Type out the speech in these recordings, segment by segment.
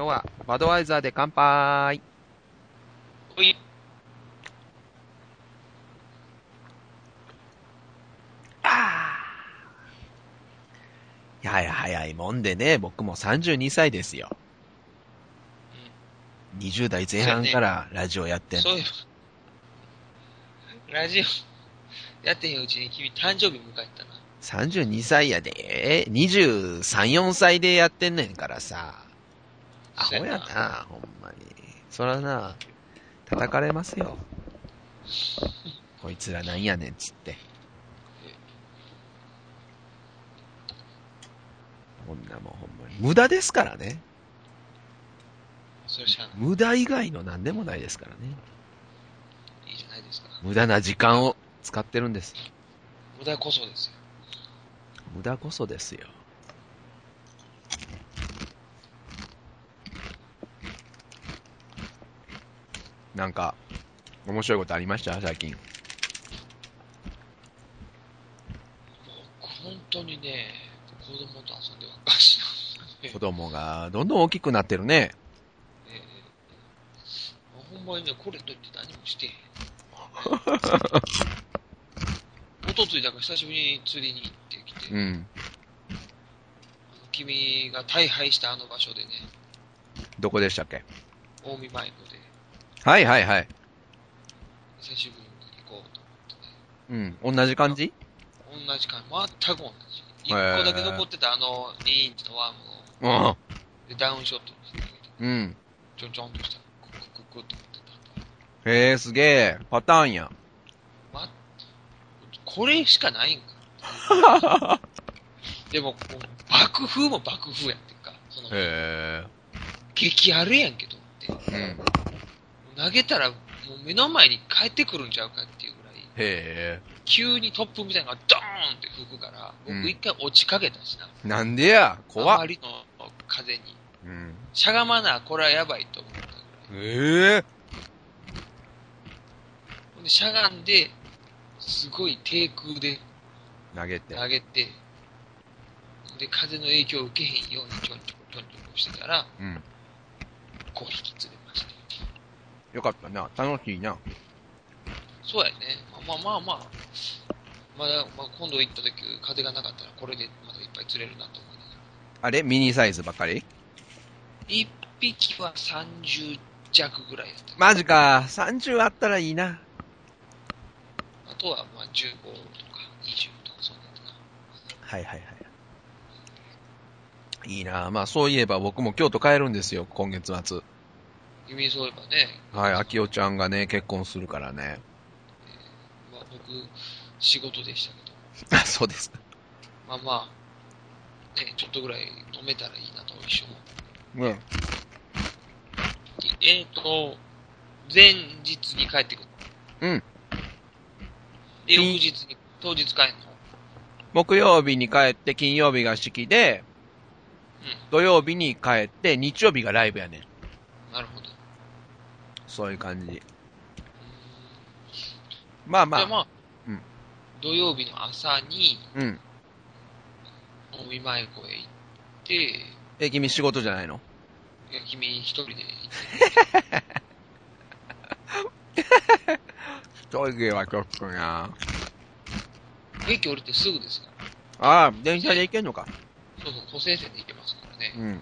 今日はバドワイザーで乾杯。ほい。いやはや早いもんでね、僕も32歳ですよ。20代前半からラジオやってんの。そういえば、ラジオ、やってへんうちに君誕生日迎えたな。32歳やで、え23、4歳でやってんねんからさ。アホやな、ほんまに。そらな、叩かれますよ。こいつらなんやねん、つって。こんなもんほんまに。無駄ですからね。無駄以外の何でもないですからね。いいじゃないですか。無駄な時間を使ってるんです。無駄こそですよ。無駄こそですよ。なんか、面白いことありました？最近。僕、本当にね、子供と遊んでばっかしなんで子供がどんどん大きくなってるね。えーほんまにね、これといって何もしてへん。おとついだから久しぶりに釣りに行ってきて、うん。君が大敗したあの場所でね、どこでしたっけ？近江舞子で、はいはいはい。久しぶりに行こうと思ってね。うん。同じ感じ？同じ感じ、全く同じ。一個だけ残ってたあの2インチのワームを、うん。でダウンショットにしてあげて、うん。ちょんちょんとした、クッククックって持ってへえ、すげえ。パターンや。た。ま、これしかないんか。でも、爆風も爆風やってんか。その、へ激あるやんけどって。え。うん。投げたら、もう目の前に帰ってくるんちゃうかっていうぐらい、へえ。急に突風みたいなのがドーンって吹くから、うん僕一回落ちかけたしな。なんでや？怖まりの風に。うん。しゃがまな、これはやばいと思ったぐらい。ええ。ほんで、しゃがんで、すごい低空で投げて。投げて、で、風の影響を受けへんようにちょんちょこちょんちょこしてたら、うん。5匹釣れ。よかったな。楽しいな。そうやね。まあまあまあまだ、まあ、今度行った時、風がなかったらこれでまだいっぱい釣れるなと思いながら。あれ？ミニサイズばっかり？1匹は30弱ぐらいやった。マジか。30あったらいいな。あとはまあ15とか20とかそんなんやったな。はいはいはい。いいなまあそういえば僕も京都帰るんですよ、今月末。君そういえばね、はい、秋代ちゃんがね、結婚するからね。まあ僕、仕事でしたけど、あ、そうです。まあまあ、ね、ちょっとぐらい止めたらいいなと一緒も。うん。えっ、と、前日に帰ってくる。うん。で、翌金日に、当日帰るの？木曜日に帰って、金曜日が式で、う土曜日に帰って、日曜日がライブやねん。ん。なるほど。そういう感じ。まあまあ、まあ、うん土曜日の朝に、うん。お見舞い湖へ行って、え、君仕事じゃないの？いや君一人で行って、一人ではちょっとな駅降りてすぐですから。ああ、電車で行けんのか。そうそう、都政線で行けますからね。うん。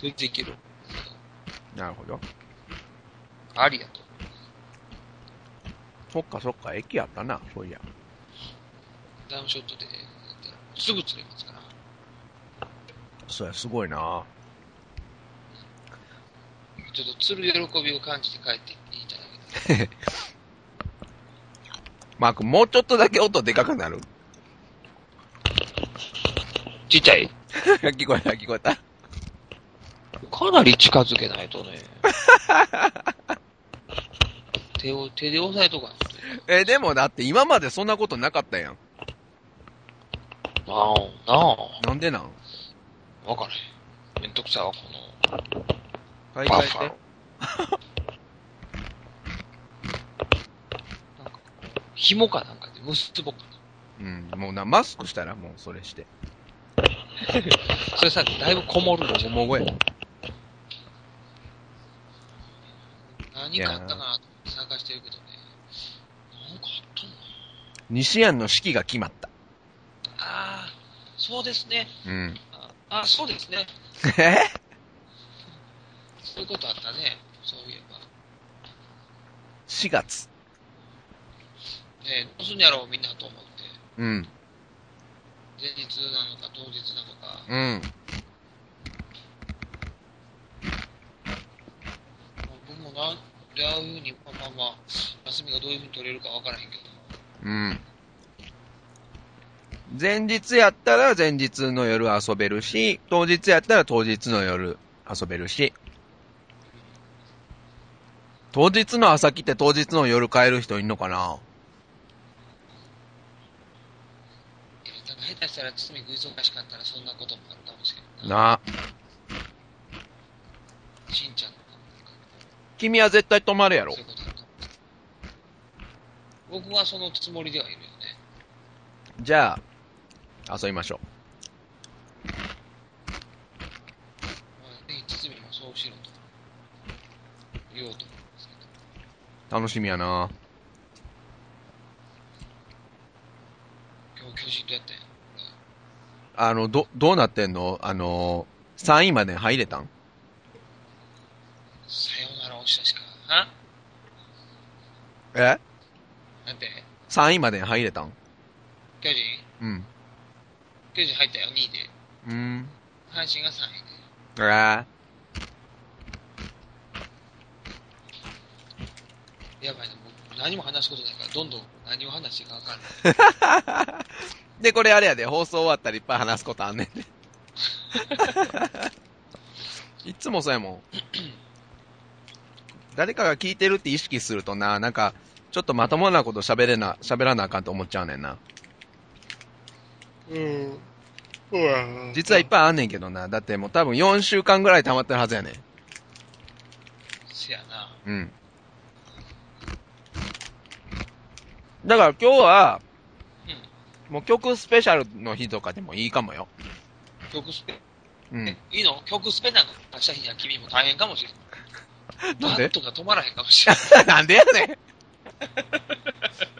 全然行ける。なるほど。ありやと。そっかそっか、駅やったな、そういや。ダウンショットですぐ釣れますから。そうや、すごいなちょっと釣る喜びを感じて帰っていただけたら。マーク、もうちょっとだけ音でかくなるちっちゃい？聞こえた、聞こえた。かなり近づけないとね。手を、手で押さえとか。え、でもだって今までそんなことなかったやん。ああ、なあ。なんでなん？わからへん。めんどくさいわ、この。買い替えー。なんか紐かなんかで結ぼうかて。うん、もうな、マスクしたらもうそれして。な。それさ、だいぶこもるんじゃん。もごや。何かあったかなと探してるけどね。なんかあったの西安の式が決まった。ああ、そうですね。うん。ああ、そうですね。え？そういうことあったね。そういえば。?4 月。ねどうすんやろう、みんなと思って。うん。前日なのか当日なのか。うん。僕もなんでああいうふうに、まあまあまあ、休みがどういうふうに取れるかわからへんけど。うん。前日やったら前日の夜遊べるし、当日やったら当日の夜遊べるし、当日の朝来て当日の夜帰る人いんのかな？下手したら堤君忙しかったらそんなこともあるかもしれんな。なあ。しんちゃん君は絶対泊まるやろそういう。僕はそのつもりではいるよね。じゃあ、遊びましょまあ、ぜひ堤もそうしろと言おうと思うんですけど。う。楽しみやな今日巨人とやったんや。あの、ど、どうなってんの？あの、3位まで入れたんさよなら押え？なんて ?3 位まで入れたん？巨人？うん。巨人入ったよ、2位で。うん。阪神が3位で。え？ーやばいな、もう何も話すことないから、どんどん何を話していいか分かんない。で、これあれやで、放送終わったらいっぱい話すことあんねんで。いつもそうやもん。誰かが聞いてるって意識するとな、なんか、ちょっとまともなこと喋れな、喋らなあかんと思っちゃうねんな。うん。うわ実はいっぱいあんねんけどな。だってもう多分4週間ぐらい溜まってるはずやねん。せやな。うん。だから今日は、うん。もう曲スペシャルの日とかでもいいかもよ。曲スペ、うんえ。いいの？曲スペなんか出した日には君も大変かもしれん。なんで？バットが止まらへんかもしれん。なんでやねん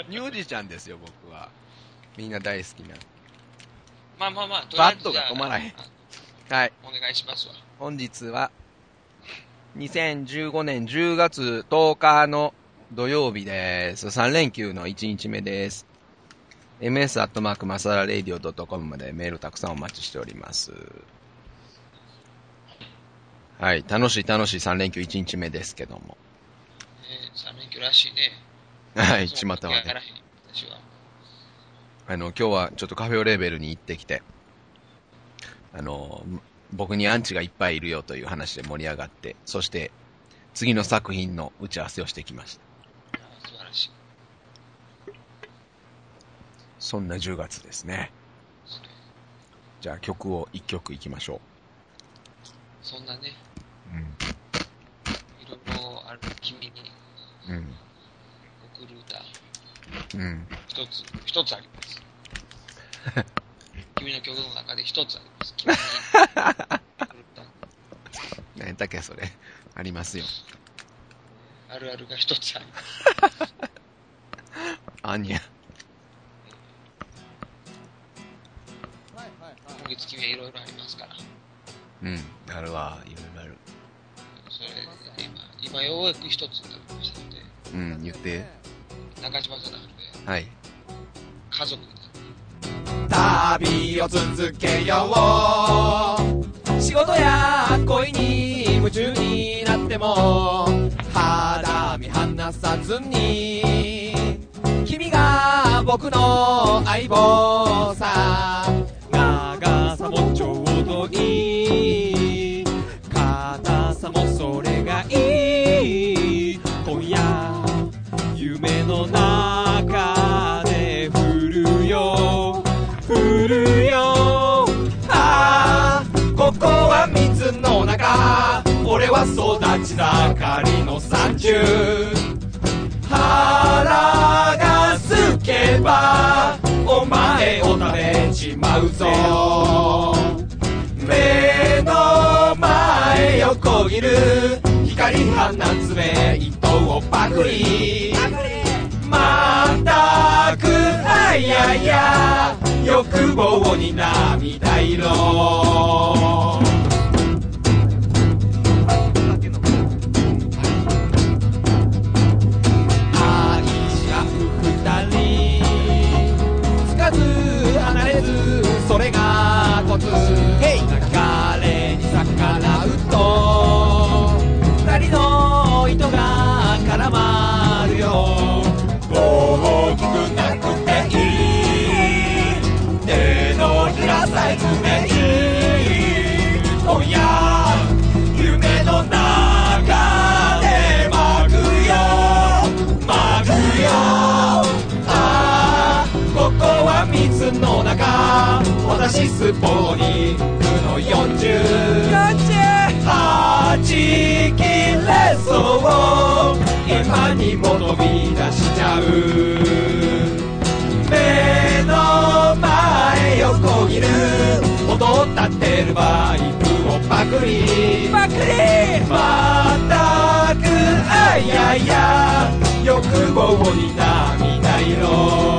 ミュージシャンですよ、僕は。みんな大好きな。まあまあまあ、とりあえずバットが止まらへんあはい。お願いしますわ。本日は、2015年10月10日の土曜日です。3連休の1日目です。ms アットマーク masadaradio .com までメールたくさんお待ちしております。はい。楽しい楽しい3連休1日目ですけども。えー、3連休らしいね。はい。そちまたはね。あの、今日はちょっとカフェオレーベルに行ってきて、あの、僕にアンチがいっぱいいるよという話で盛り上がって、そして、次の作品の打ち合わせをしてきました。素晴らしい。そんな10月ですね。じゃあ曲を1曲いきましょそんなね、う。いろいろある君にうん。うん。送る歌、うん。一つ、一つあります。君の曲の中で一つあります。君に送る歌何やっけ、それ。ありますよ。あるあるが一つあります。あんにゃ。今月君はいろいろありますから。うん。あるわ。いろいろ今、今ようやく一つになりましたので、うん、言って。中島さんなんで、はい。家族。になって、旅を続けよう。仕事や恋に夢中になっても肌身離さずに君が僕の相棒さ俺は育ち盛りの三重腹がすけばお前を食べちまうぞ。目の前横切る光放つ目糸をパクリ。またくあやや欲望に涙色。がコ中私スポーニングの40はち切れそう今にも飛び出しちゃう目の前横切る音立ってるバイクをパクリパクリまたくあいやいや欲望に涙色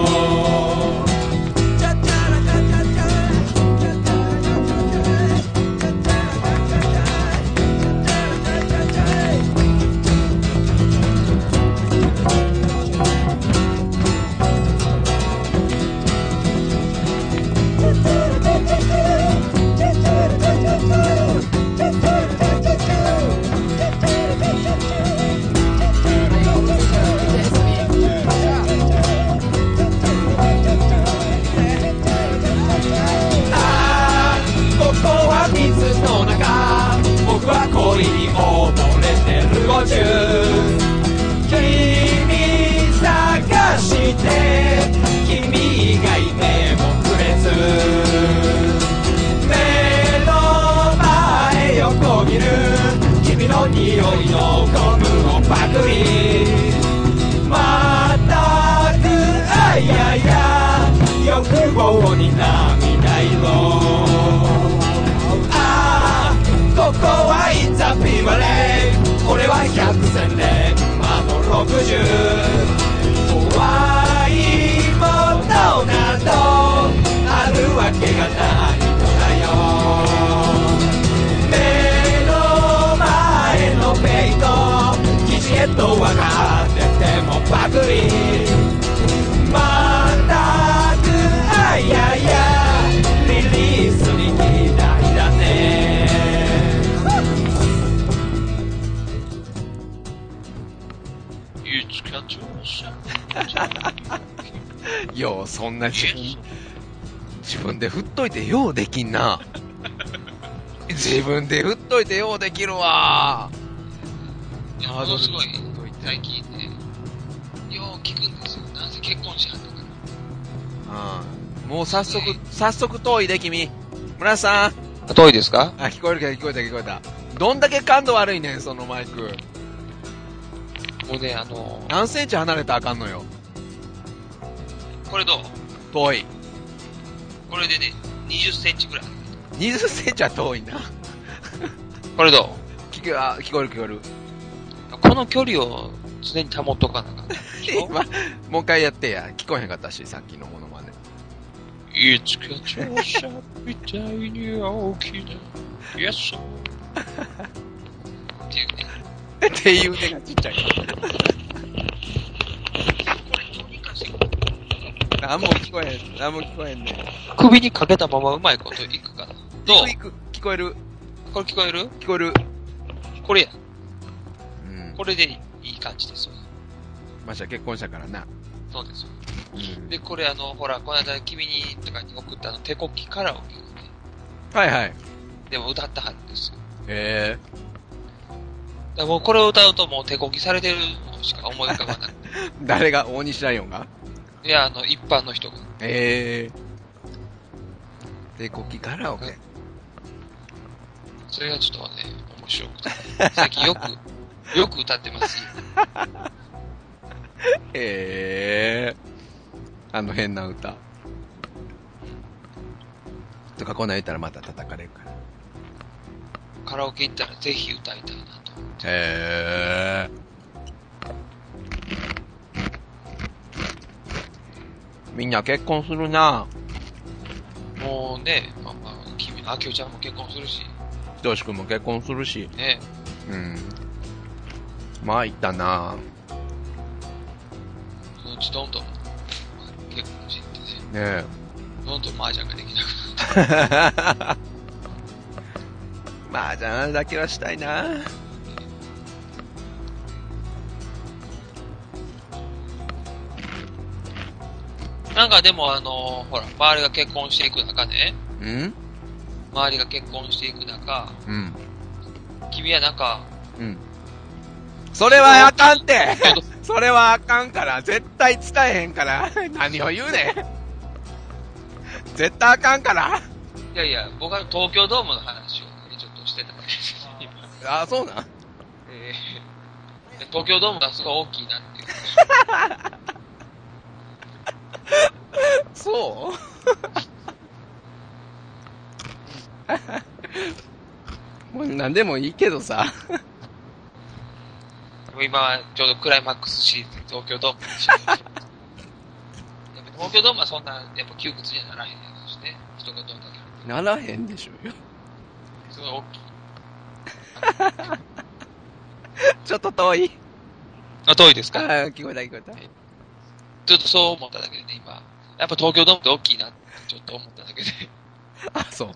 君の よう、そんな自分、自分で振っといてようできんな。自分で振っといてようできるわ。いや、ものすごい、最近うん。もう早速、早速遠いで君。村さん。遠いですか？あ、聞こえるけど聞こえた聞こえた。どんだけ感度悪いねん、そのマイク。もうね、あの何センチ離れたらあかんのよ。これどう？遠い。これでね、20センチぐらい。20センチは遠いな。これど聞こあ聞こえる聞こえる。うこの距離を常に保っとかなあかん。今、もう一回やってや。聞こえへんかったし、さっきのもの。いつか調査みたいに大きな、イエス。っていうね。っていう手がちっちゃい。何も聞こえへん。何も聞こえへんねん。首にかけたままうまいこといくかな。どう？行く。聞こえる。これ聞こえる？聞こえる。これや。うん。これでいい感じですよ。ましてや結婚したからな。そうですよ。うん。で、これあの、ほら、この間君にとかに送ったあの、手こきカラオケをね、はいはい。でも歌ってはるんですよ。へだからもうこれを歌うともう手こきされてるのしか思い浮かばない。え。誰が大西ライオンが？いや、あの、一般の人が。ええ。で、国旗カラオケ。それがちょっとね、面白くて。最近よく、よく歌ってますよ。ええ。あの変な歌。とかこんなん言ったらまた叩かれるから。カラオケ行ったらぜひ歌いたいなと。へー。みんな結婚するなもうね、まあまあ、君、あきおちゃんも結婚するし、ひとしくんも結婚するし。ね、うん。まあ、いったなそのうちどんどんしてね、ねどんどん麻雀ができなくなって。え。まあ、じゃあだけはしたいななんかでもあのほら、周りが結婚していく中ね、うん？周りが結婚していく中、うん。君はなんか、うん。それはあかんって それはあかんから、絶対使えへんから。何を言うねん。絶対あかんから。いやいや、僕は東京ドームの話をね、ちょっとしてただけです。あ、そうなん？えー東京ドームがすごい大きいなっていう。そう？もう何でもいいけどさ。今はちょうどクライマックスシリーズ東京ドームにしようやっぱ東京ドームはそんな、やっぱ窮屈にはならへんやろしね。人がどんだけならへんでしょうよ。すごい大きい。ちょっと遠い。あ、遠いですあか聞こえた聞こえた。ちょっとそう思っただけでね、今。やっぱ東京ドームって大きいなってちょっと思っただけで。あ、そう。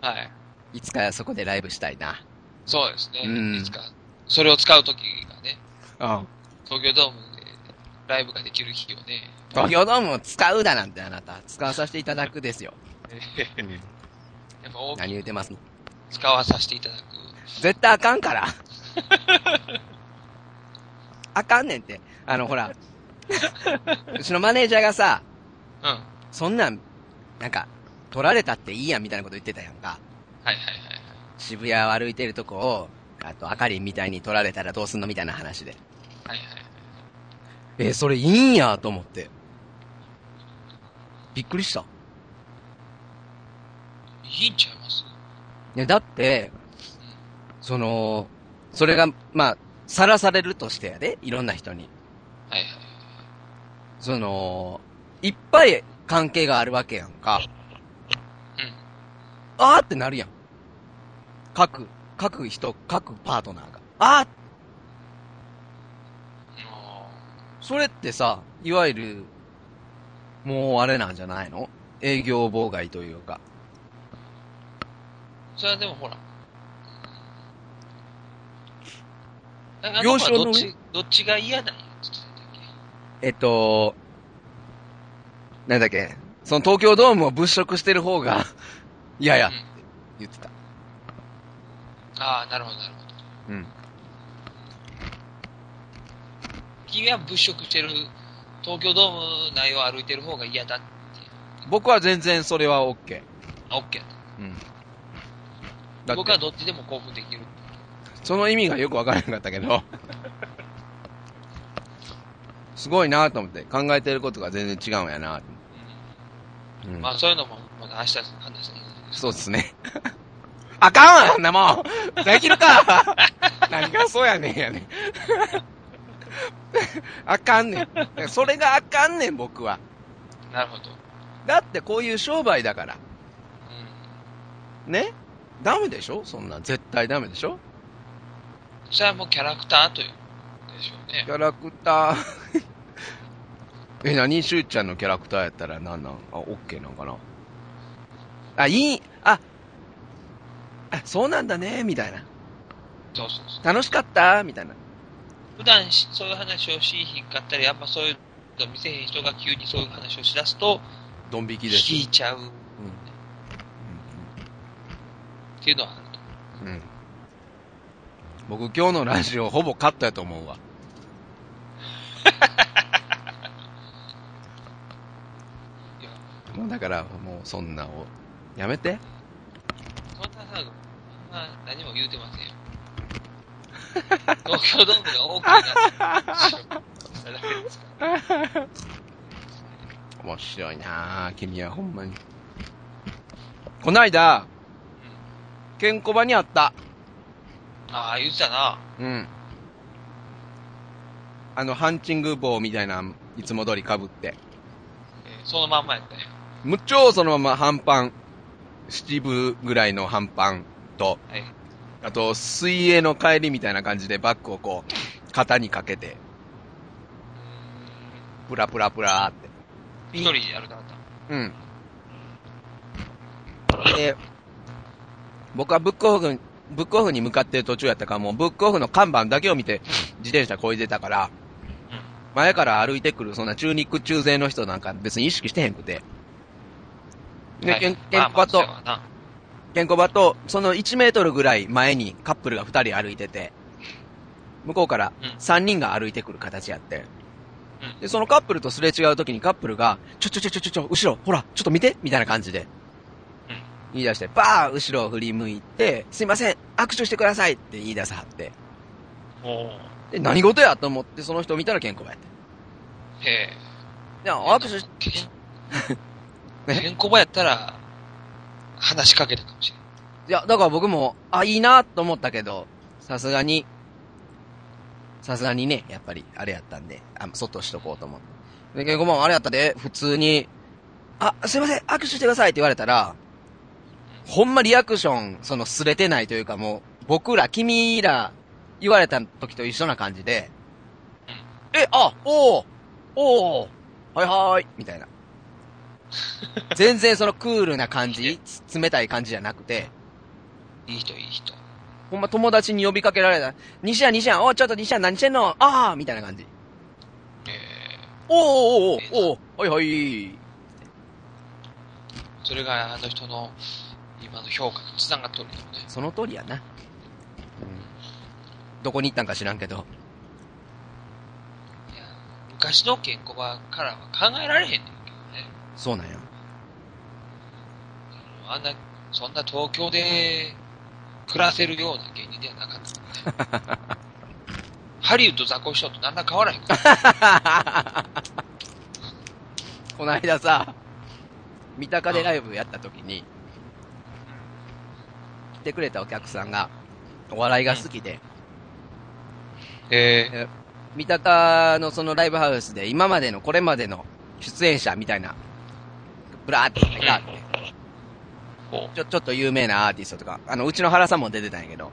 はい。いつかそこでライブしたいな。そうですね。うんいつか、それを使うときがね、うん。東京ドームでライブができる日をね、東京ドームを使うだなんてあなた、使わさせていただくですよ。やっぱ大きい何言うてますの使わさせていただく。絶対あかんから。あかんねんって。あの、ほら、うちのマネージャーがさ、うん。そんなん、なんか、取られたっていいやんみたいなこと言ってたやんか。はいはいはいはい。渋谷を歩いてるとこを、あと、あかりんみたいに取られたらどうすんのみたいな話で。はいはい。えーそれいいんやと思って。びっくりした。いいんちゃいます？いや、だって、その、それが、まあ、さらされるとしてやで、いろんな人に。はいはい。その、いっぱい関係があるわけやんか。うん。あーってなるやん。各、各人、各パートナーが。あーあそれってさ、いわゆる、もうあれなんじゃないの？営業妨害というか。ーそれはでもほら。なんかどっち、どっちが嫌だっけえっと、なんだっけ、その東京ドームを物色してる方が、嫌やってうん言ってた。ああ、なるほどなるほど。うん。君は物色してる、東京ドーム内を歩いてる方が嫌だって。僕は全然それは OK。あ、オッケー。うん。だ僕はどっちでも興奮できる。その意味がよくわからなかったけど、すごいなと思って、考えてることが全然違うんやなうんうんまあそういうのも、まだ明日話したらいそうですね。あかんわ、あんなもんできるか 何がそうやねんやねん。あかんねん。それがあかんねん、僕は。なるほど。だってこういう商売だから。うん。ね？ダメでしょ？そんなん絶対ダメでしょ？それはもうキャラクターというでしょうねキ。ャラクター。え、何しゅうちゃんのキャラクターやったらなんなん？あ、オッケーなんかな？あ、いい、あ、あ、そうなんだね、みたいな。そうそうそう。楽しかった？みたいな。普段しそういう話をしひんかったり、あんまそういうの見せへん人が急にそういう話をしだすと、ドン引きです。引いちゃうっうん。ていうのはあると。うん。うん。僕今日のラジオほぼカットやと思うわ。もうだからもうそんなを、やめて。そんなさ、そんな何も言うてませんよ。東京ドームが大きいな面白いなあ君はほんまに。こないだ、ケンコバに会った。ああ、言ってたな。うん。あの、ハンチング帽みたいな、いつも通り被って。えーそのまんまやったんや。むっちょそのまま半パン、七分ぐらいの半パンと、はい。あと、水泳の帰りみたいな感じでバッグをこう、肩にかけて、プラプラプラーって。一人でやるかった？うん。で、僕はブックオフ、ブックオフに向かってる途中やったから、もうブックオフの看板だけを見て自転車こいでたから、前から歩いてくるそんな中肉中背の人なんか別に意識してへんくて。で、はいケンケンコバとケンコバと、その1メートルぐらい前にカップルが2人歩いてて、向こうからうん3人が歩いてくる形やって。うんで、そのカップルとすれ違う時にカップルが、ちょちょちょちょちょちょ、後ろ、ほら、ちょっと見てみたいな感じで。うん言い出して、バー後ろを振り向いて、すいません、握手してくださいって言い出さはって。おーで、何事やと思って、その人を見たらケンコバやって。へえ。いや、握手し、ケンコバやったら、話しかけたかもしれん。いいや、だから僕も、あ、いいなと思ったけど、さすがに、さすがにね、やっぱり、あれやったんで、あ、外しとこうと思って。で、ケンコバもあれやったで、普通に、あ、すいません、握手してくださいって言われたら、ほんまリアクション、その、すれてないというかもう、僕ら、君ら、言われた時と一緒な感じで、え、あ、おーおーはいはーい、みたいな。全然そのクールな感じ、つ冷たい感じじゃなくて、いい人、いい人。ほんま友達に呼びかけられた。西谷、西谷、おちょっと西谷何してんの？ああみたいな感じ。えおーおーおーおーおーはいはい。ー、それがあの人の今の評価につながっとるよね。その通りやな。うん。どこに行ったんか知らんけど。いや、昔のケンコバからは考えられへんねん。そうなんや。あんな、そんな東京で暮らせるような芸人ではなかった、ね。ハリウッドザコシショウと何ら変わらへんから。この間さ、三鷹でライブやった時に、来てくれたお客さんが、お笑いが好きで、え三鷹のそのライブハウスで今までのこれまでの出演者みたいな、ブラーって書いてあって。ちょ、ちょっと有名なアーティストとか、あの、うちの原さんも出てたんやけど、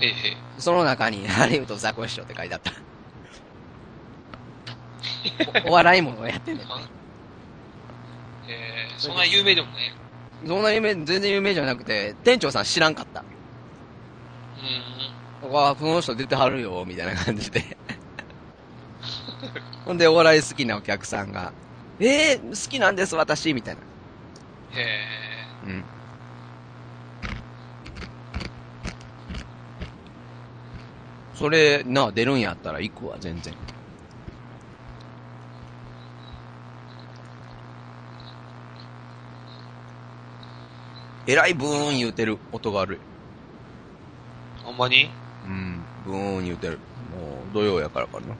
へいへい。その中にハリウッドザコシショウって書いてあった。お お笑いもやってんねん。えー、そんな有名でもね。そんな有名、全然有名じゃなくて、店長さん知らんかった。うーん。わあ、この人出てはるよ、みたいな感じで。ほんで、お笑い好きなお客さんが、えー、好きなんです、私、みたいな。へうん。それ、なあ、出るんやったら行くわ、全然。えらいブーン言うてる音が悪い。ー。ほんまに？うん、ブーン言うてる。もう、土曜やからかな。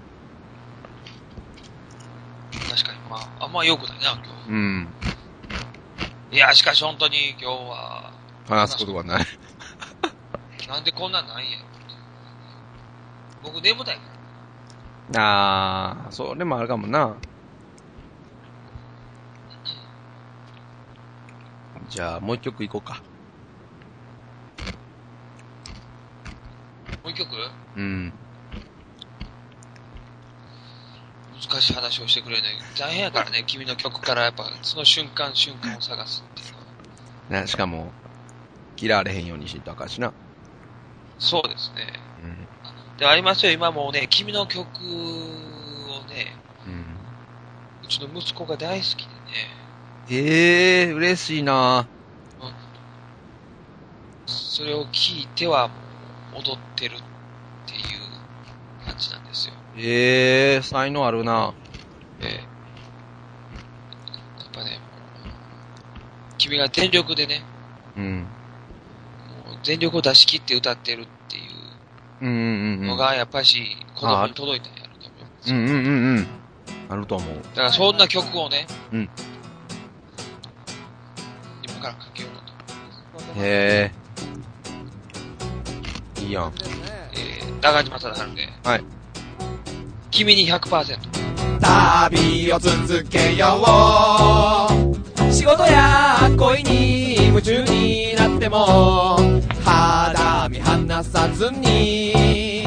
確かに。まあ、あんま良くないな、今うん。日。いや、しかし本当に今日は、話すことがない。なんでこんなんないんやろ。僕眠たいかあー、それもあるかもな。じゃあ、もう一曲いこうか。ら。もう一曲？うん。難しい話をしてくれない。大変やからね、君の曲からやっぱ、その瞬間瞬間を探すっていうのは。なしかも、嫌われへんようにしとあかんしな。そうですね。うん。で、ありますよ、今もうね、君の曲をね、うん。うちの息子が大好きでね、ええー、嬉しいなそれを聞いては踊ってるっていう感じなんですよ。ええー、才能あるなええやっぱね、君が全力でね、うん。もう全力を出し切って歌ってるっていううんうんうんうん。のが、やっぱし子供に届いたんやろと思いますよ。うんうんうんうん。あると思う。だからそんな曲をね、うん今からかけようかと。へえ。いやん。えー、長島忠治で、はい。君に100%。旅を続けよう。仕事や恋に夢中になっても肌身離さずに。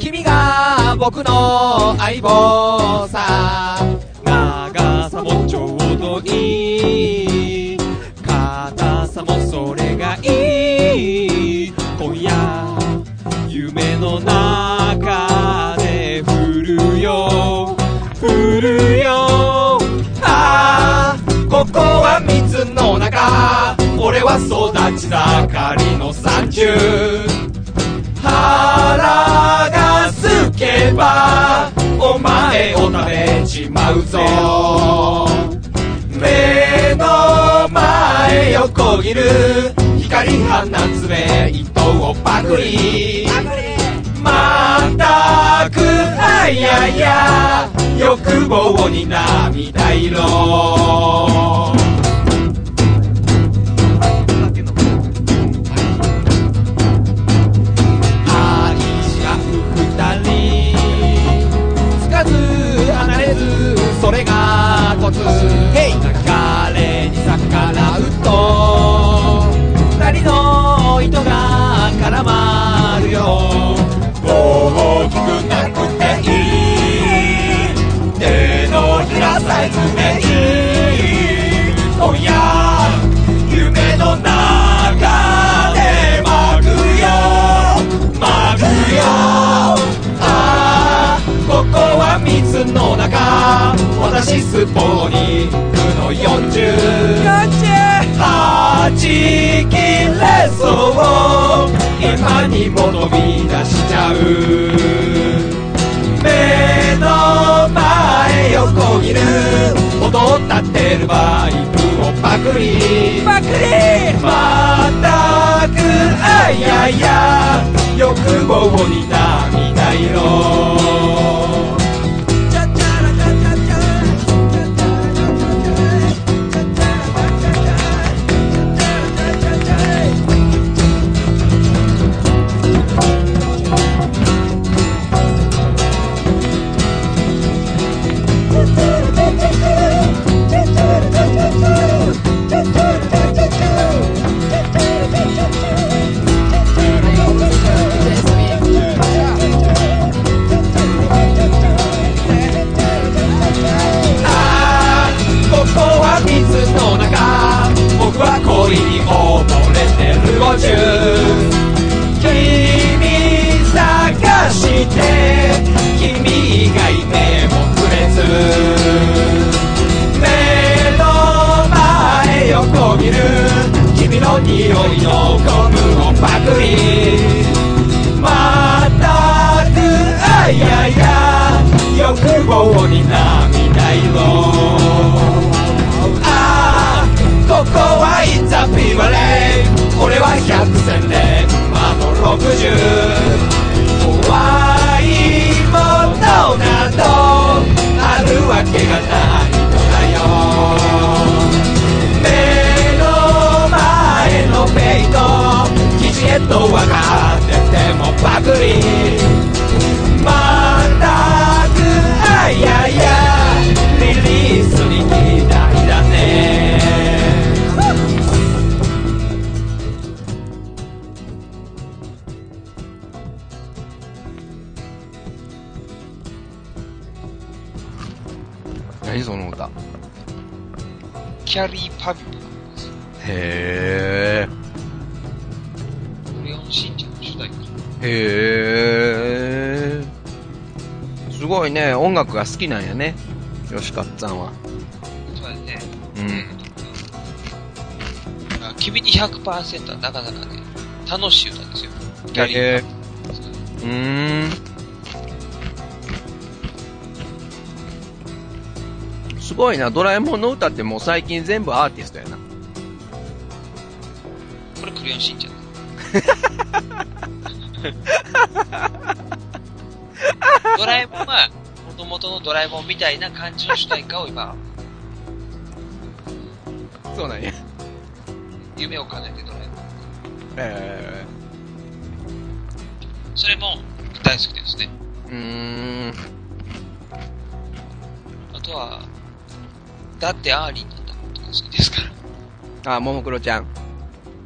君が僕の相棒さ。長さもちょうどいい。硬さもそれがいい。今夜夢の中。降るよ。ああここは水の中。俺は育ち盛りの山中。腹がすけばお前を食べちまうぞ。目の前横切る。光放つ目糸をパクリ。まったくあいやや欲望に涙色。二人つかず離れずそれがコツ。中私スポーニングの40はち切れそう今にも飛び出しちゃう。目の前横切る踊ったってるバイクをパクリ。パクリ。まったくあいやいや。欲望に涙色目の前横切る君の匂いのゴムをパクリ。またくあいやいや欲望に涙色ああここはインザピバレイ俺は百戦錬磨の60っててもパクリまったくあいやいやリリースに期待だね何その歌。キャリーパビュでへー。すごいね、音楽が好きなんやね。吉勝さんは。そうですね。うん。あ君に100%はなかなかね、楽しい歌ですよ。キャリーへパビュうーん。すごいな、ドラえもんの歌ってもう最近全部アーティストやな。これクレヨンしんちゃん。ドラえもんは、元々のドラえもんみたいな感じの主題歌を今、そうなんや。夢を叶えてドラえもん。えそれも大好きですね。うーん。あとは、だってアーリーになったことが好きですから。あ、ももクロちゃん。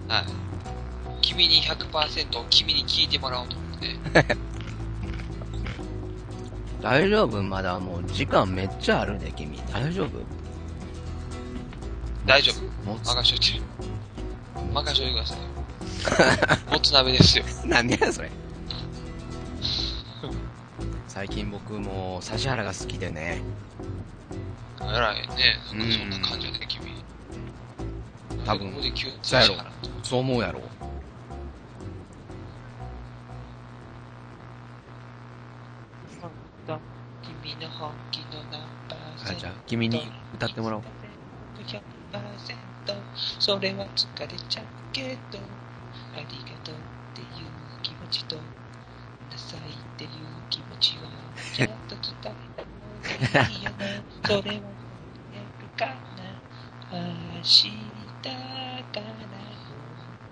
はい。君に100%君に聞いてもらおうと思って。大丈夫？まだもう時間めっちゃあるで、君。大丈夫？大丈夫。任しといて。任しといてください。もつ鍋ですよ。何やそれ。最近僕もう、指原が好きでね。偉いね。うんなんかそんな感じやね、君。多分そうやろそう思うやろ。君の本気のナンバーあ、じゃあ、君に歌ってもらおう。100%それは疲れちゃう。けどありがとうっていう気持ちとダサいっていう気持ちは。ちゃんと伝えた方がいいよねそれはやるかな。明日から本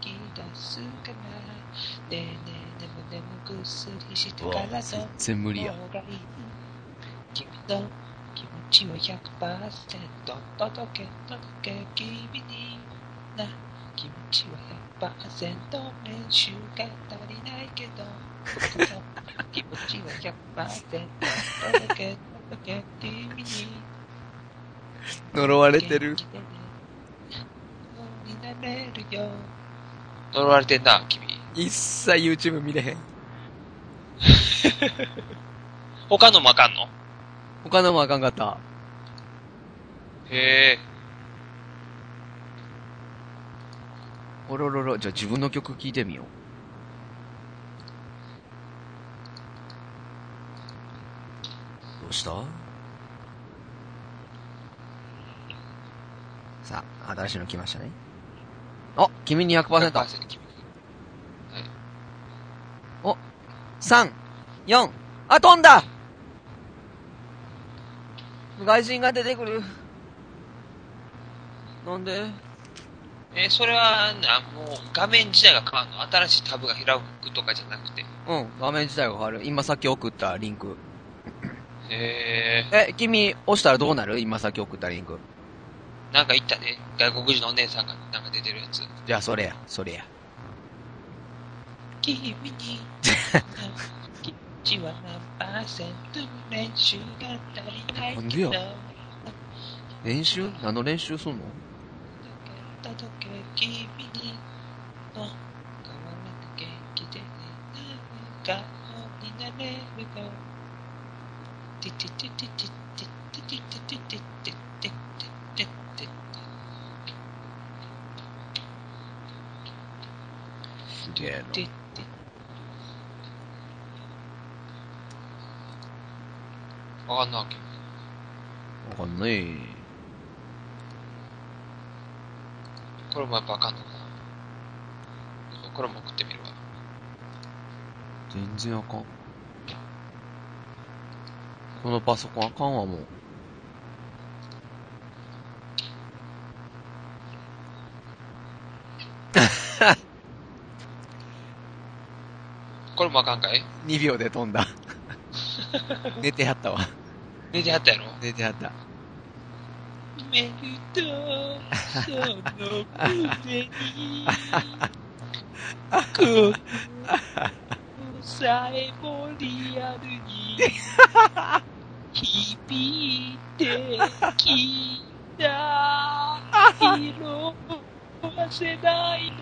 気出すかな。ねえねえ眠眠薬してからの。全然無理や。君の気持ちは100%届け届け君にな気持ちは100%練習が足りないけど僕の気持ちは100%届け届け君に呪われてる元。気でねになれるよ呪われてんな君一切 YouTube 見れへん。他のもあかんの？他のもあかんかった。へえおろろろ、じゃあ自分の曲聴いてみよう。どうした？さあ、新しいの来ましたね。あ、君に100%。100%君3、4、あ、飛んだ外人が出てくる。なんで？えーそれはな、もう画面自体が変わるの？新しいタブが開くとかじゃなくて？うん、画面自体が変わる。今さっき送ったリンク。へええ、君、押したらどうなる？今さっき送ったリンク。ー、なんか言ったね。外国人のお姉さんがなんか出てるやつ。じゃあ、それや、それや。君に、ちは何パーセント練習？が足りないなんでや練習何の練習すんの届け君にの変わらぬ元気でねになれるよティティティティティティティティティティティティティティティティすげえティティわかんないわけ。な。わかんない。これもやっぱあかんのかな。これも送ってみるわ。全然あかん。このパソコンあかんわ、もう。これもあかんかい？2秒で飛んだ。寝てはったわ。寝てはったやろ？寝てはった。メルとその胸にこのさえもリアルに響いてきた 色褪せない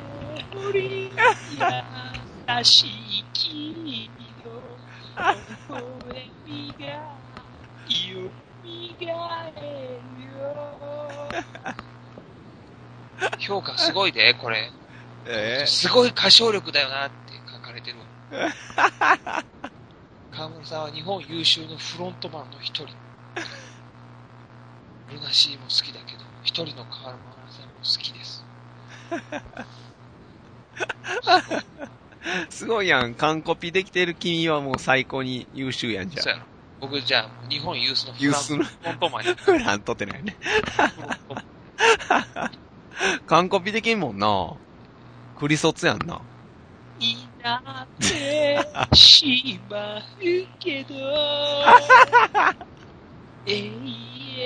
のり優しい君の微笑みがよみがえるよ評価すごいで、これ。えすごい歌唱力だよなって書かれてるわ。河村さんは日本優秀のフロントマンの一人。ルナシーも好きだけど、一人の河村さんも好きです。すごいやん。完コピできてる君はもう最高に優秀やんじゃん。そうやろ。僕じゃあ、日本ユースのフユースのランフロントマンや。フランとってないね。完コピできんもんな。クリソツやんな。いなってしまうけど、永遠に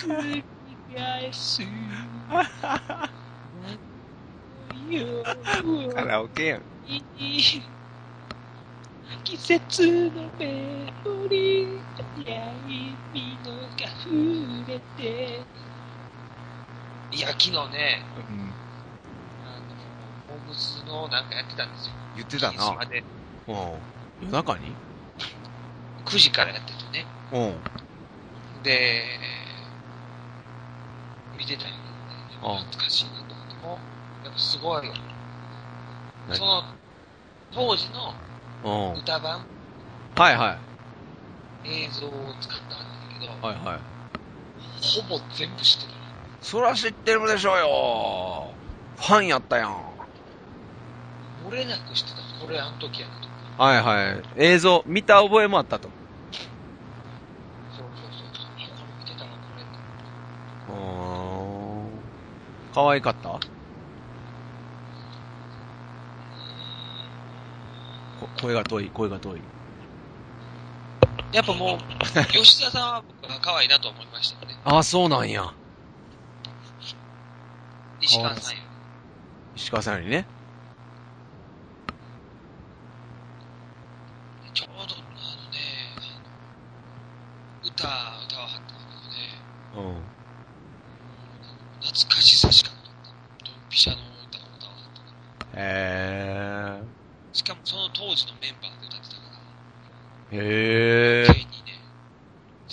繰り返す。カラオケやん。季節のメモリー早いみのが触れていや昨日ねうん。あのモームスのなんかやってたんですよ言ってた金スマな。でうん。夜中に9時からやっててねうん。で見てたよねあ懐かしいなと思ってもすごいよ何？その当時のうん。歌版？はいは映像を使ったんだけど、い。はいはい。ほぼ全部知ってたそら知ってるでしょうよ。ファンやったやん。漏れなく知ってたこれあの時やなとかはいはい。映像、見た覚えもあったと。そうそうそうあこれ見てたなこれうーん。可愛かった？声が遠い、声が遠い。やっぱもう吉田さんは僕は可愛いなと思いましたよねああ、そうなんや。石川さんよ石川さんよりね。ちょうどあのね歌歌わはったんだけどねうん。懐かしさしかなかったドンピシャの歌を歌わはったへしかもその当時のメンバーで歌ってたからえ。へ芸人ね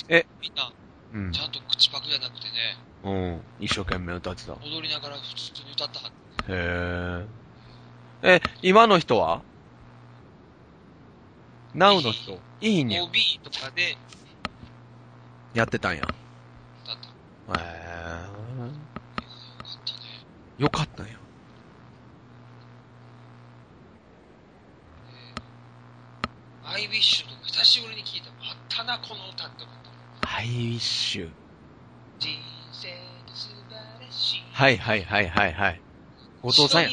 えみんなうんち。ゃんと口パクじゃなくてねうん。一生懸命歌ってた。へ踊りながら普通に歌ったはったえ。え、今の人は？ナウの人？いいね。OB とかでやってたんや。歌ったへえ。よかったねよかったんや。アイビッシュとか久しぶりに聞いたあったなこの歌って思ったハイウィッシュ。人生で素晴らしい。はいはいはいはいはい。後藤さんは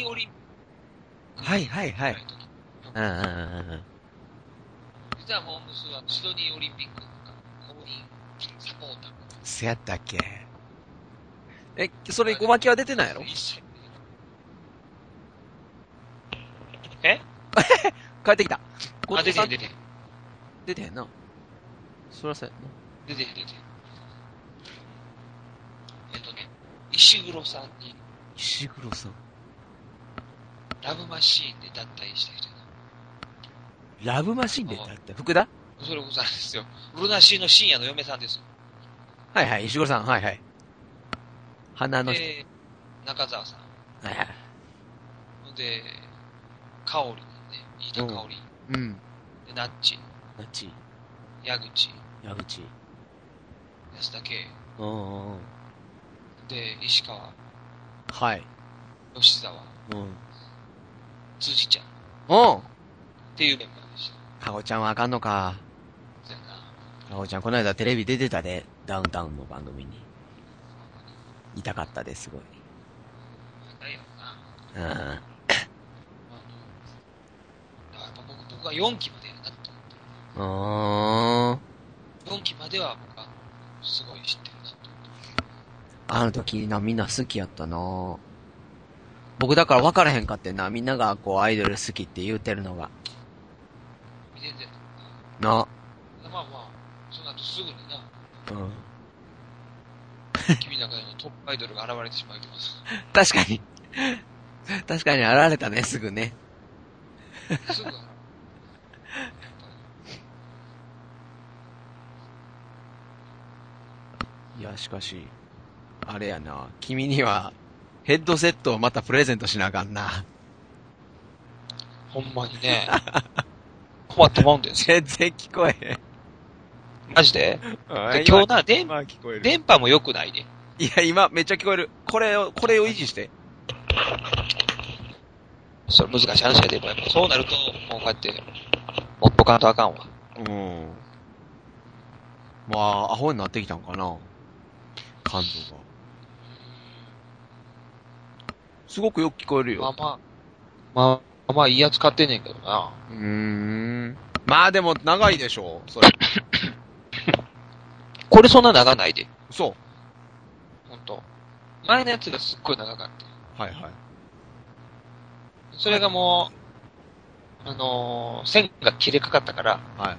いはいはい。うんうんうんうん。実はモームスはシドニーオリンピックの公認サポーター。せやったっけ。え、それ、ごまきは出てないやろ？え？帰ってきた。あ、出てへん出てへん。出てへんな。そらそうや出てへん出てへん。えっとね、石黒さんにな。石黒さん。ラブマシーンで脱退した人やラブマシンでだって。福田？な。それこそあれですよ。ルナシーの深夜の嫁さんですよ。はいはい、石黒さん。はいはい。花の人。で、中澤さん。はいはい。で、香りね、飯田香り。うん。で、ナッチ、なっち、矢口、矢口。安田圭。うんうんうん。で、石川、はい。吉沢、うん。辻ちゃん。っうん。ていうメンバーでした。かごちゃんはあかんのか。そうやな。かごちゃん、この間テレビ出てたで。ダウンタウンの番組に。痛かったです、すごい。なんやろな。うん。あの、だからやっぱ僕僕は4期までやなと思って。うーん。4期までは僕はすごい知ってるなと思って。あの時な、みんな好きやったな僕だから分からへんかってんな。みんながこうアイドル好きって言うてるのが。見ててな。まあまあ、その後すぐにな、うん。君の中でのトップアイドルが現れてしまいます。確かに。確かに現れたね、すぐね。すぐ、やしかし、あれやな。君には、ヘッドセットをまたプレゼントしなあかんな。ほんまにね、困ったもんです。全然聞こえへん。マジで？で今今日な、電今聞こえる。電波も良くないね。いや、今めっちゃ聞こえる。これを、これを維持して。それ難しい話が出るやっぱそうなると、もうこうやって、持っとかんとあかんわ。うん。まあ、アホになってきたんかな。感度が。すごくよく聞こえるよ。まあまあ、まあ、まあいいやつ買ってんねんけどな。うーん。まあでも長いでしょう、それ。これそんな長ないで。そほんと。前のやつがすっごい長かった。う。はいはい。それがもう、あのー線が切れかかったから、は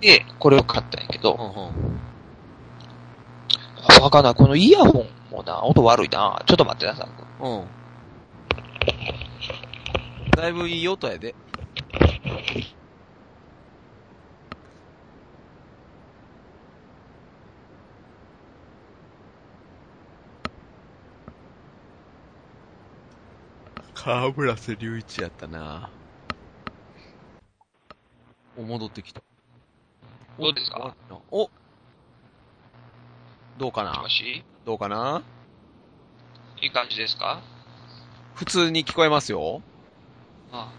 い。で、これを買ったんやけど、うんうん。あ、わかんない。このイヤホンもな、音悪いな。ちょっと待ってなさい。うん。だいぶいい音やで。河村瀬隆一やったなお、戻ってきた。どうですか？おどうかな？もし？どうかな？いい感じですか？普通に聞こえますよあ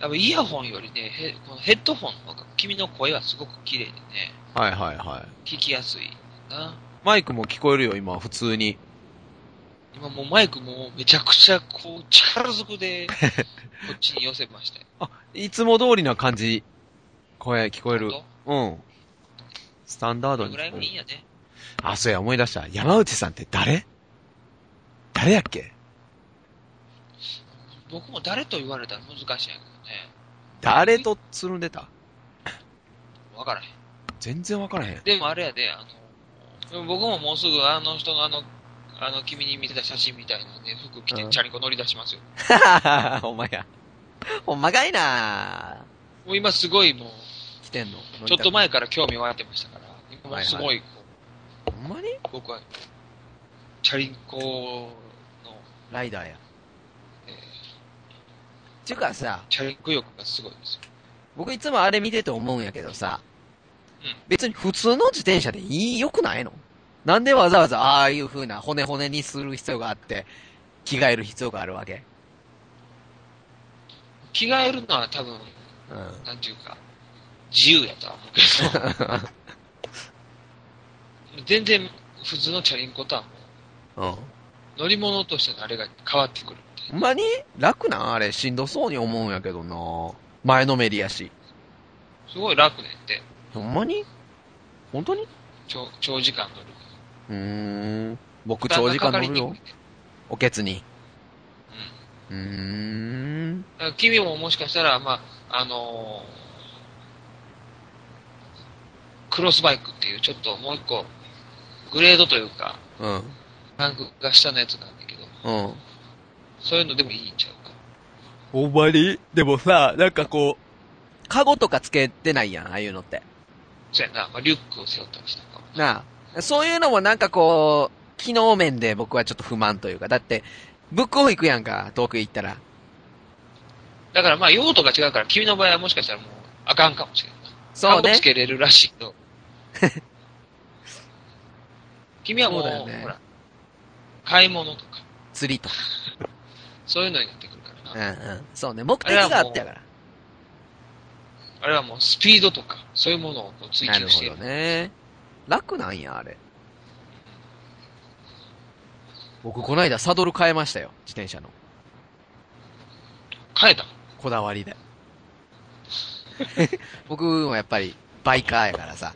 やっぱイヤホンよりね、ヘこのヘッドホンの方が君の声はすごく綺麗でね、はいはいはい。聞きやすいな。マイクも聞こえるよ、今、普通に。今もうマイクもめちゃくちゃこう力ずくで こっちに寄せましたよ。あ、いつも通りな感じ。声聞こえる。うん。スタンダードにこれぐらいがいいんやね。あ、そうや、思い出した。山内さんって誰？誰やっけ？僕も誰と言われたら難しいんやけどね。誰とつるんでた？わからへん。全然わからへん。でもあれやで、あの、僕ももうすぐあの人のあの、あの君に見てた写真みたいなね、服着うんてチャリンコ乗り出しますよ。ほんまや。ほんまかいなもう今すごいもう、来てんの？ちょっと前から興味湧いてましたから、今すごいんまに？僕は、チャリンコの、ライダーや。えーちゅうかさ、チャリンコ欲がすごいですよ。僕いつもあれ見てて思うんやけどさ、うん別に普通の自転車でいい、良くないの？なんでわざわざああいう風な骨骨にする必要があって、着替える必要があるわけ？着替えるのは多分、うん。なんていうか、自由やとは思うけど、全然普通のチャリンコとはもうん。う乗り物としてのあれが変わってくるほんまに？楽なん？あれ、しんどそうに思うんやけどな前のめりやし。すごい楽ねんって、ほんまに？本当に？長長時間乗る。うーん。僕長時間乗るよ。おけつに。うん。うーん。だから君ももしかしたら、まあ、あのークロスバイクっていうちょっともう一個、グレードというか、うん。ランクが下のやつなんだけど、うん。そういうのでもいいんちゃうか。ほんまに？でもさ、なんかこう、カゴとかつけてないやん、ああいうのって。そうやな、まあ、リュックを背負ったりしたかも。なあ。そういうのもなんかこう、機能面で僕はちょっと不満というか、だって、ブックオフ行くやんか、遠く行ったら。だからまあ用途が違うから、君の場合はもしかしたらもう、あかんかもしれんな。そうねカゴつ。けれるらしいけど。君はもう、そうだよねほら、買い物とか、釣りとか。そういうのになってくるからな。うんうん。そうね、目的があってやから。あれはもうスピードとか、そういうものをこう追なるほ求している。どね。楽なんや、あれ。僕、こないだサドル変えましたよ、自転車の。変えた？こだわりで。僕もやっぱり、バイカーやからさ。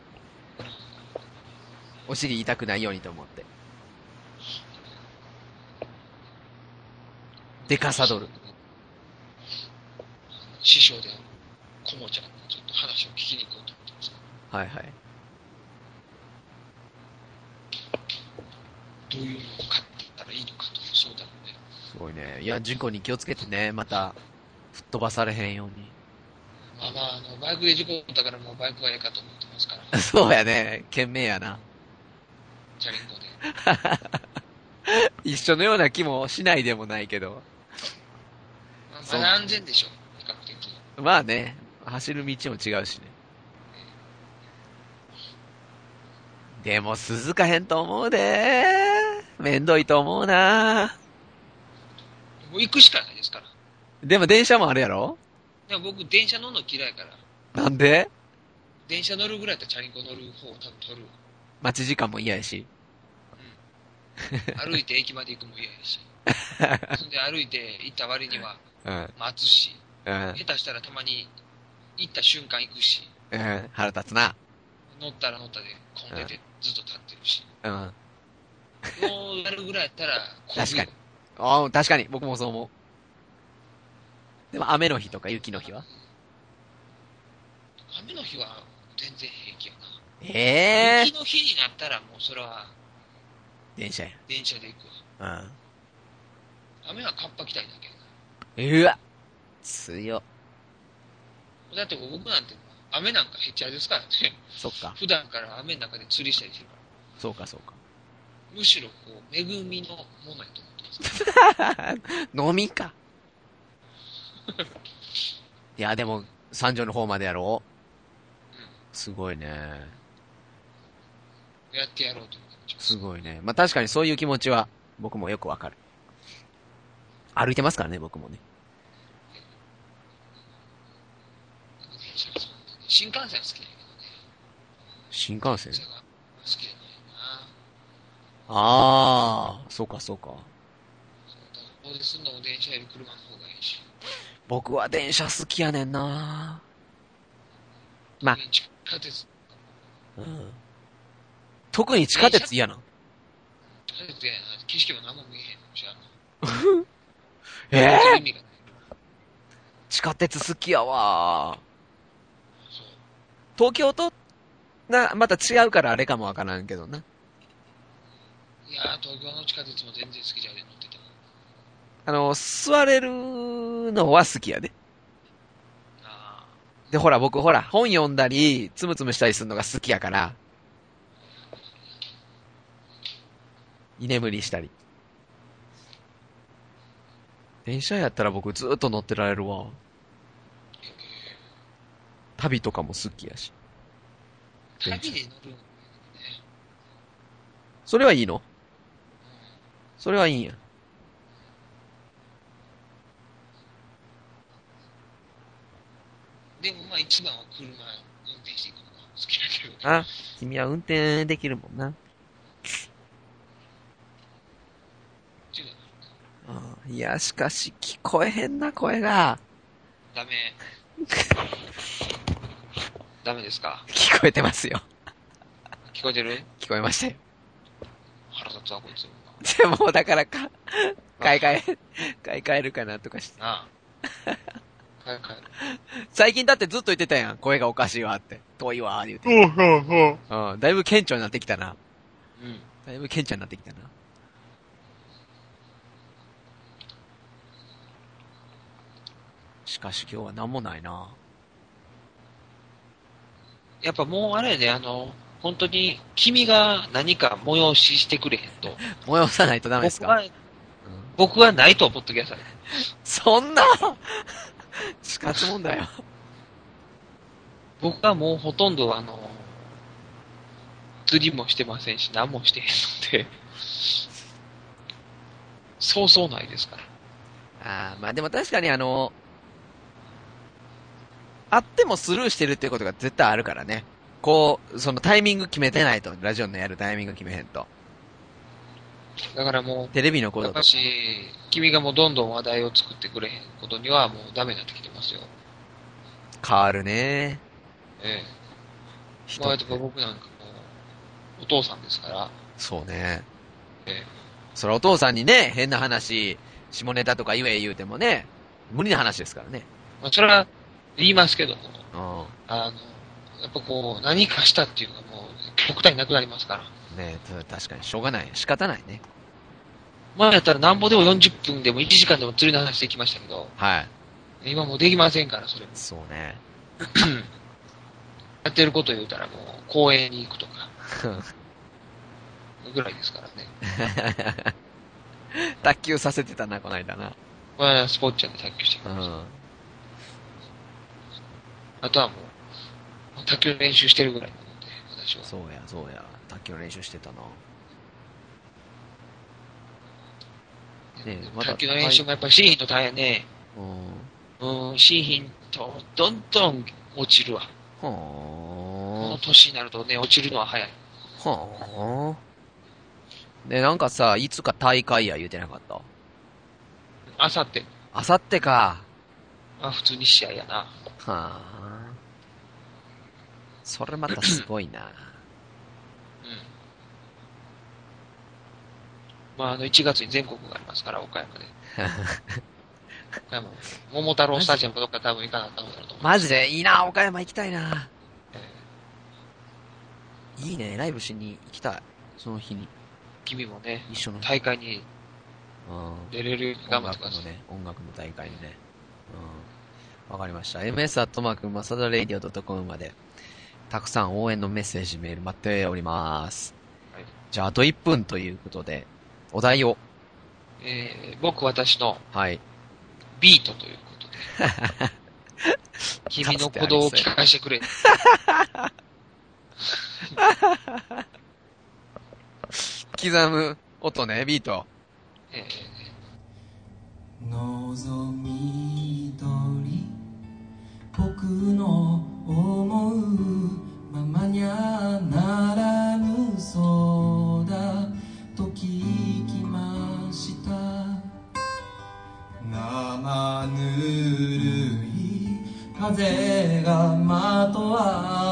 お尻痛くないようにと思って。デカサドル。師匠である、コモちゃんにちょっと話を聞きに行こうと思ってます。はいはい。どういうのを買ったらいいのかという相談をね。すごいね。いや、事故に気をつけてね、また、吹っ飛ばされへんように。まあまあ、あの、バイクで事故ったからもうバイクがええかと思ってますから、そうやね。懸命やな。チャリンコで。一緒のような気もしないでもないけど。まあ、安全でしょ、比較的。まあね、走る道も違うしね。でも続かへんと思うで。めんどいと思うな。もう行くしかないですから。でも電車もあるやろ？でも僕、電車乗るの嫌いから、なんで？電車乗るぐらいだったらチャリンコ乗る方を多分取るわ。待ち時間も嫌やし。歩いて駅まで行くのも嫌やし。そんで歩いて行った割にはうん。待つし、ううん。下手したらたまに行った瞬間行くし、うん。腹立つな。乗ったら乗ったで混んでてずっと立ってるし。うん。もうやるぐらいやったら、確かに。ああ、確かに。僕もそう思う。でも雨の日とか雪の日は？雨の日は全然ええ雪の日になったらもうそれは電車や。電車で行くわ。うん。雨はカッパ着たいだけやな。うわ強。だって僕なんて雨なんかへっちゃらですからね。そっか。普段から雨の中で釣りしたりしてるから。そうか、そうか。むしろこう、恵みのものやと思ってます。飲みか。いや、でも、三条の方までやろうすごいね。やってやろうという気持ちますすごいね。まあ、確かにそういう気持ちは、僕もよくわかる。歩いてますからね、僕もね。新幹線好きだけどね。新幹線？ああ、そうか、そうか。そうすんのも電車より車の方がいいし。僕は電車好きやねんなまあ地下鉄、うん。特に地下鉄嫌なの？地下鉄やな。景色も何も見えへんのしあ ええの意味がない。地下鉄好きやわ。東京と、な、また違うからあれかもわからんけどな。いやー、東京の地下鉄も全然好きじゃね乗ってても。あの、座れるのは好きやで。あで、ほら、僕、ほら、本読んだり、つむつむしたりするのが好きやから、居眠りしたり。電車やったら僕ずっと乗ってられるわ。旅とかも好きやし。ー旅で乗るのね。それはいいの？それはいいんや。でもまあ一番は車運転していくのが好きだけどね。あ、君は運転できるもんな。違いや、しかし聞こえへんな、声が。ダメ。ダメですか？聞こえてますよ。聞こえてる？聞こえましたよ。腹立つわ、こいつ。でも、だからか、買い替え、買い替えるかなとかして。なあ。帰る帰る。最近だってずっと言ってたやん。声がおかしいわって。遠いわ、言うて。うほうほう。うん。だいぶ顕著になってきたな。うん。だいぶ顕著になってきたな。しかし今日は何もないな。やっぱもうあれやで、あの、本当に、君が何か催ししてくれへんと。催さないとダメですか、僕は、うん僕はないと思っときなさい。そんな死活問題よ。僕はもうほとんどあの、釣りもしてませんし、何もしてへんので、そうそうないですから。ああ、まあでも確かにあの、あってもスルーしてるっていうことが絶対あるからね。こう、そのタイミング決めてないと、ラジオのやるタイミング決めへんと。だからもテレビのこととか。っぱし、君がもうどんどん話題を作ってくれへんことにはもうダメになってきてますよ。変わるね。ええ。人まあ、やってっぱ僕なんかもう、お父さんですから、そうね。ええ。それお父さんにね、変な話、下ネタとか言え言うてもね、無理な話ですからね。まあ、それは言いますけども、うあの、やっぱこう、何かしたっていうのがもう、極端になくなりますから。ん。ねた確かにしょうがない。仕方ないね。前やったらなんぼでも40分でも1時間でも釣りの話できましたけど、はい。今もうできませんから、それ。そうね。やってること言うたらもう、公園に行くとか、ぐらいですからね。卓球させてたな、この間な。これはスポッチャで卓球してきました。うん。あとはもう、卓球の練習してるぐらいなので、私は。そうや、そうや。卓球の練習してたな。ねえまた卓球の練習もやっぱりシーヒンと大変ね、うん。うん、シーヒンとどんどん落ちるわ。このは年になるとね、落ちるのは早い。あ。はあ。で、なんかさ、いつか大会や言うてなかった？あさって、あさってか。まあ普通に試合やな。はあ。それまたすごいな。うん。まああの1月に全国がありますから、岡山で。岡山、桃太郎スタジアムどっか多分行かなあかんのだろうと思う。マジでいいな、岡山行きたいな。えいいね、ライブしに行きたい。その日に。ー君もね、一緒の日。大会にうん。出れる頑張ってください。音楽のね、音楽の大会にね。うん。わかりました。ms アットマークマサダレイディオ .com まで、たくさん応援のメッセージメール待っております。はいじゃあ、あと1分ということで、お題を、えー僕私のはい。ビートということで。君の鼓動を聞かせてくれ。刻む音ね、ビート。え望みどり僕の思うままにゃならぬそうだと聞きました。生ぬるい風がまとわ